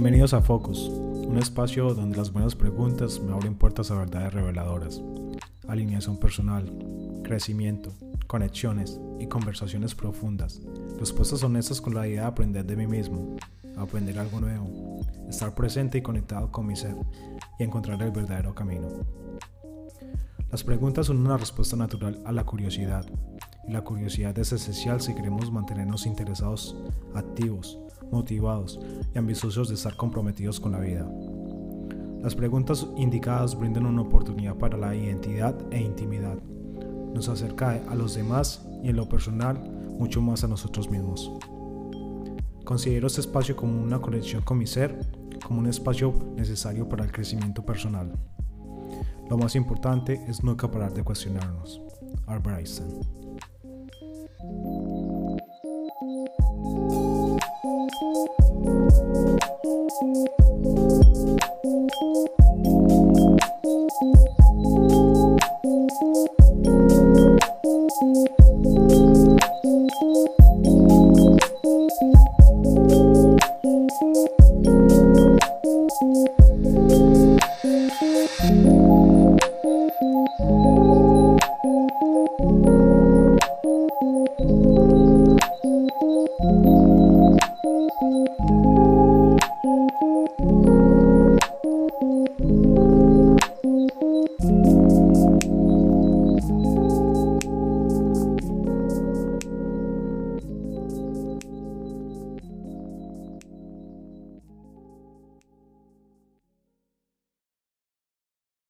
Bienvenidos a Focus, un espacio donde las buenas preguntas me abren puertas a verdades reveladoras, alineación personal, crecimiento, conexiones y conversaciones profundas, respuestas honestas con la idea de aprender de mí mismo, aprender algo nuevo, estar presente y conectado con mi ser y encontrar el verdadero camino. Las preguntas son una respuesta natural a la curiosidad, la curiosidad es esencial si queremos mantenernos interesados, activos, motivados y ambiciosos de estar comprometidos con la vida. Las preguntas indicadas brindan una oportunidad para la identidad e intimidad. Nos acerca a los demás y en lo personal mucho más a nosotros mismos. Considero este espacio como una conexión con mi ser, como un espacio necesario para el crecimiento personal. Lo más importante es nunca parar de cuestionarnos. Albert.